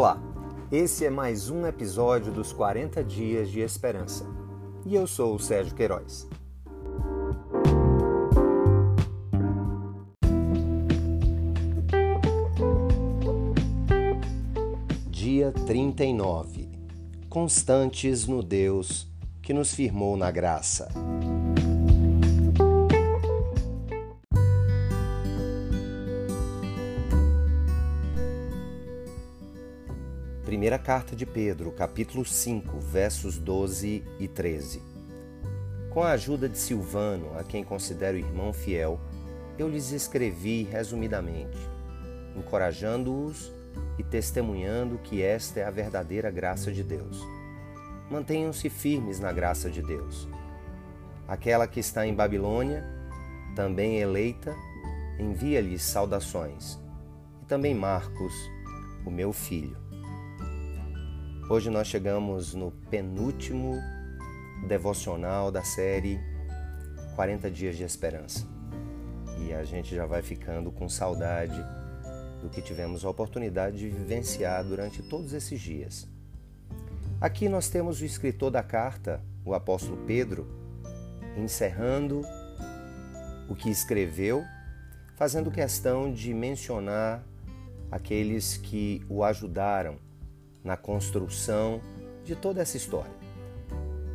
Olá, esse é mais um episódio dos 40 Dias de Esperança e eu sou o Sérgio Queiroz. Dia 39 Constantes no Deus que nos firmou na graça. Primeira carta de Pedro, capítulo 5, versos 12 e 13. Com a ajuda de Silvano, a quem considero irmão fiel, eu lhes escrevi resumidamente, encorajando-os e testemunhando que esta é a verdadeira graça de Deus. Mantenham-se firmes na graça de Deus. Aquela que está em Babilônia, também eleita, envia-lhes saudações. E também Marcos, o meu filho. Hoje nós chegamos no penúltimo devocional da série 40 Dias de Esperança. E a gente já vai ficando com saudade do que tivemos a oportunidade de vivenciar durante todos esses dias. Aqui nós temos o escritor da carta, o apóstolo Pedro, encerrando o que escreveu, fazendo questão de mencionar aqueles que o ajudaram na construção de toda essa história,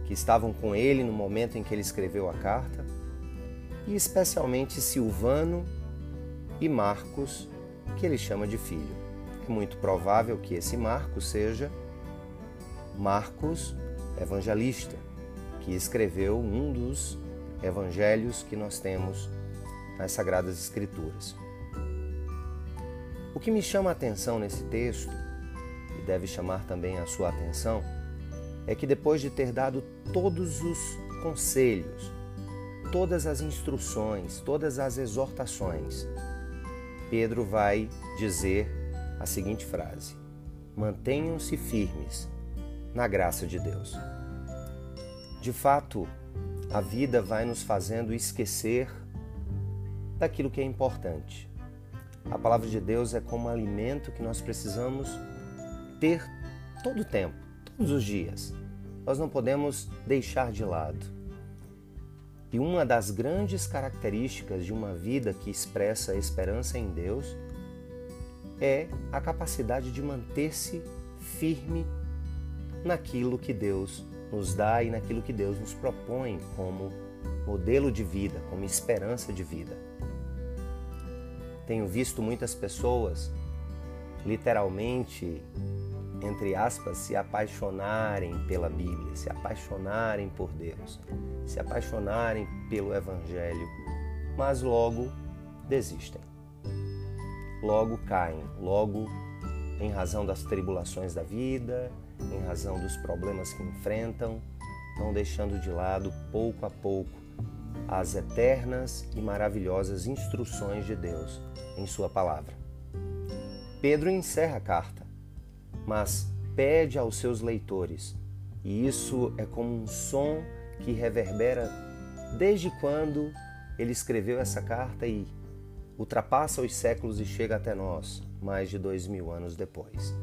que estavam com ele no momento em que ele escreveu a carta, e especialmente Silvano e Marcos, que ele chama de filho. É muito provável que esse Marcos seja Marcos evangelista, que escreveu um dos evangelhos que nós temos nas Sagradas Escrituras. O que me chama a atenção nesse texto deve chamar também a sua atenção é que depois de ter dado todos os conselhos, todas as instruções, todas as exortações, Pedro vai dizer a seguinte frase: Mantenham-se firmes na graça de Deus. De fato, a vida vai nos fazendo esquecer daquilo que é importante. A palavra de Deus é como alimento que nós precisamos ter todo o tempo, todos os dias. Nós não podemos deixar de lado. E uma das grandes características de uma vida que expressa esperança em Deus é a capacidade de manter-se firme naquilo que Deus nos dá e naquilo que Deus nos propõe como modelo de vida, como esperança de vida. Tenho visto muitas pessoas literalmente entre aspas, se apaixonarem pela Bíblia, se apaixonarem por Deus, se apaixonarem pelo Evangelho, mas logo desistem. Logo caem, logo, em razão das tribulações da vida, em razão dos problemas que enfrentam, vão deixando de lado pouco a pouco as eternas e maravilhosas instruções de Deus em Sua palavra. Pedro encerra a carta mas pede aos seus leitores. E isso é como um som que reverbera desde quando ele escreveu essa carta e ultrapassa os séculos e chega até nós, mais de dois mil anos depois.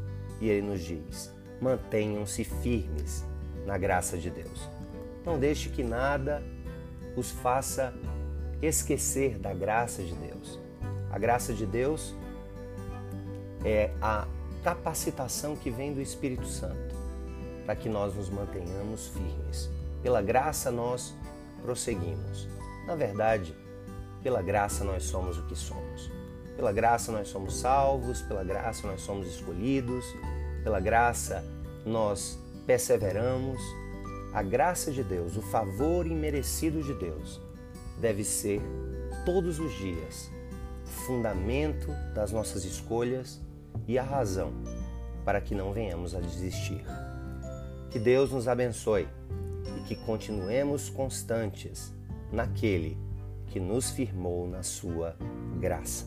E ele nos diz: mantenham-se firmes na graça de Deus. Não deixe que nada os faça esquecer da graça de Deus. A graça de Deus é a capacitação que vem do Espírito Santo, para que nós nos mantenhamos firmes. Pela graça nós prosseguimos. Na verdade, pela graça nós somos o que somos. Pela graça nós somos salvos, pela graça nós somos escolhidos, pela graça nós perseveramos. A graça de Deus, o favor imerecido de Deus, deve ser todos os dias fundamento das nossas escolhas e a razão para que não venhamos a desistir. Que Deus nos abençoe e que continuemos constantes naquele que nos firmou na sua graça.